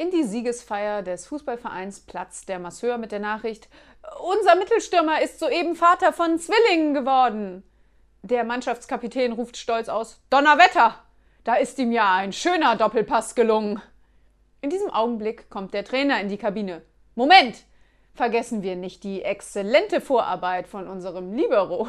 In die Siegesfeier des Fußballvereins platzt der Masseur mit der Nachricht: Unser Mittelstürmer ist soeben Vater von Zwillingen geworden. Der Mannschaftskapitän ruft stolz aus: Donnerwetter! Da ist ihm ja ein schöner Doppelpass gelungen. In diesem Augenblick kommt der Trainer in die Kabine. Moment! Vergessen wir nicht die exzellente Vorarbeit von unserem Libero.